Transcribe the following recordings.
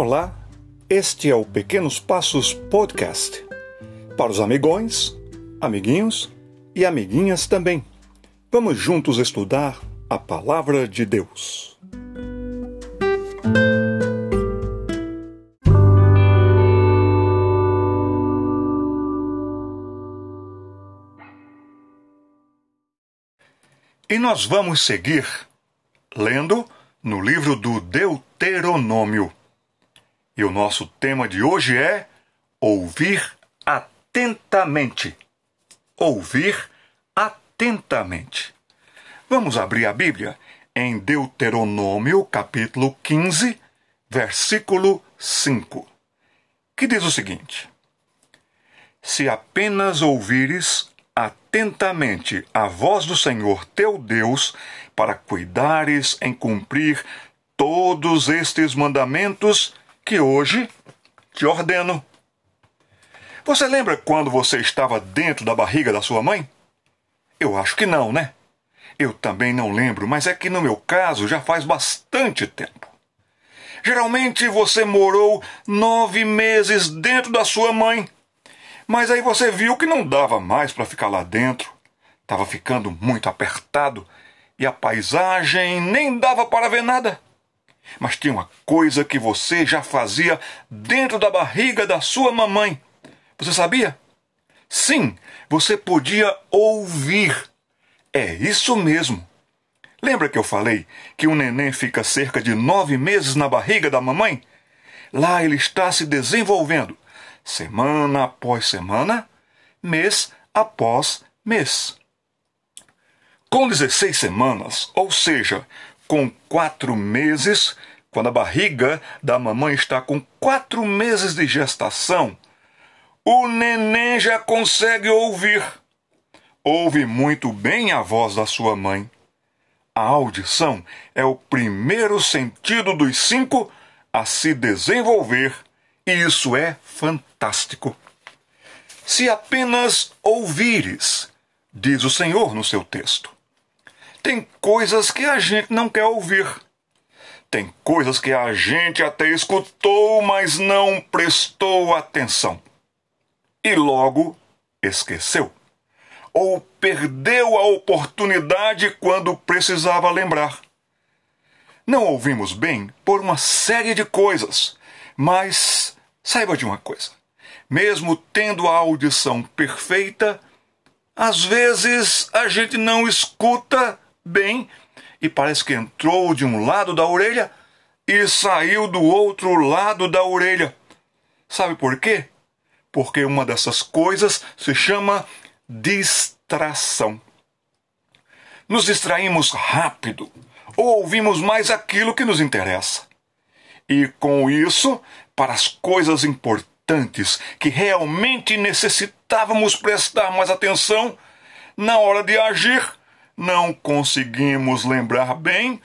Olá, este é o Pequenos Passos Podcast. Para os amigões, amiguinhos e amiguinhas também. Vamos juntos estudar a Palavra de Deus. E nós vamos seguir lendo no livro do Deuteronômio. E o nosso tema de hoje é ouvir atentamente. Ouvir atentamente. Vamos abrir a Bíblia em Deuteronômio, capítulo 15, versículo 5, que diz o seguinte: Se apenas ouvires atentamente a voz do Senhor teu Deus, para cuidares em cumprir todos estes mandamentos que hoje te ordeno. Você lembra quando você estava dentro da barriga da sua mãe? Eu acho que não, né? Eu também não lembro, mas é que no meu caso já faz bastante tempo. Geralmente você morou nove meses dentro da sua mãe, mas aí você viu que não dava mais para ficar lá dentro. Estava ficando muito apertado e a paisagem nem dava para ver nada. Mas tinha uma coisa que você já fazia dentro da barriga da sua mamãe. Você sabia? Sim, você podia ouvir. É isso mesmo. Lembra que eu falei que o neném fica cerca de nove meses na barriga da mamãe? Lá ele está se desenvolvendo, semana após semana, mês após mês. Com 16 semanas, ou seja, com quatro meses, quando a barriga da mamãe está com quatro meses de gestação, o neném já consegue ouvir. Ouve muito bem a voz da sua mãe. A audição é o primeiro sentido dos cinco a se desenvolver, e isso é fantástico. Se apenas ouvires, diz o Senhor no seu texto. Tem coisas que a gente não quer ouvir. Tem coisas que a gente até escutou, mas não prestou atenção. E logo esqueceu. Ou perdeu a oportunidade quando precisava lembrar. Não ouvimos bem por uma série de coisas, mas saiba de uma coisa: mesmo tendo a audição perfeita, às vezes a gente não escuta bem e parece que entrou de um lado da orelha e saiu do outro lado da orelha. Sabe por quê? Porque uma dessas coisas se chama distração. Nos distraímos rápido ou ouvimos mais aquilo que nos interessa. E com isso, para as coisas importantes que realmente necessitávamos prestar mais atenção, na hora de agir, não conseguimos lembrar bem,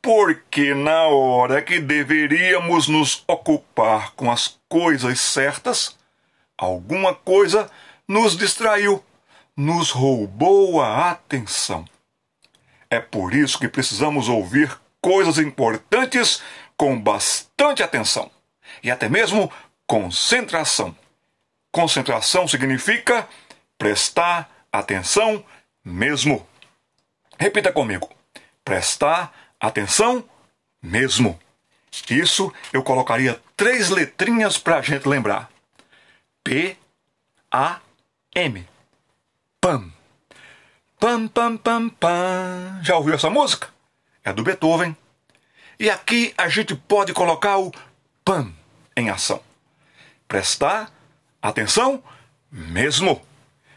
porque na hora que deveríamos nos ocupar com as coisas certas, alguma coisa nos distraiu, nos roubou a atenção. É por isso que precisamos ouvir coisas importantes com bastante atenção e até mesmo concentração. Concentração significa prestar atenção mesmo. Repita comigo. Prestar atenção mesmo. Isso eu colocaria três letrinhas para a gente lembrar. P A M. Pam. Pam pam pam pam. Já ouviu essa música? É do Beethoven. E aqui a gente pode colocar o pam em ação. Prestar atenção mesmo.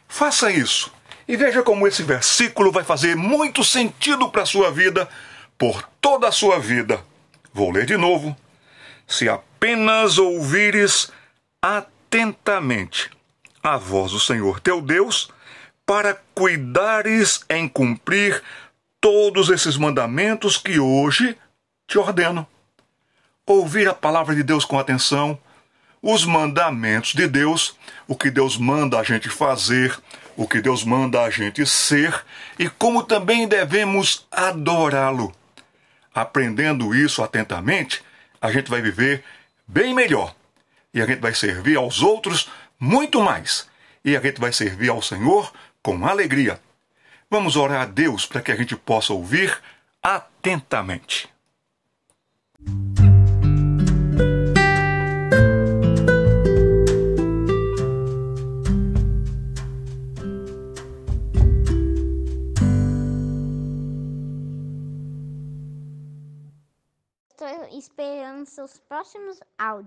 Faça isso e veja como esse versículo vai fazer muito sentido para a sua vida, por toda a sua vida. Vou ler de novo. Se apenas ouvires atentamente a voz do Senhor teu Deus, para cuidares em cumprir todos esses mandamentos que hoje te ordeno. Ouvir a palavra de Deus com atenção, os mandamentos de Deus, o que Deus manda a gente fazer, o que Deus manda a gente ser e como também devemos adorá-lo. Aprendendo isso atentamente, a gente vai viver bem melhor. E a gente vai servir aos outros muito mais. E a gente vai servir ao Senhor com alegria. Vamos orar a Deus para que a gente possa ouvir atentamente. Esperando seus próximos áudios.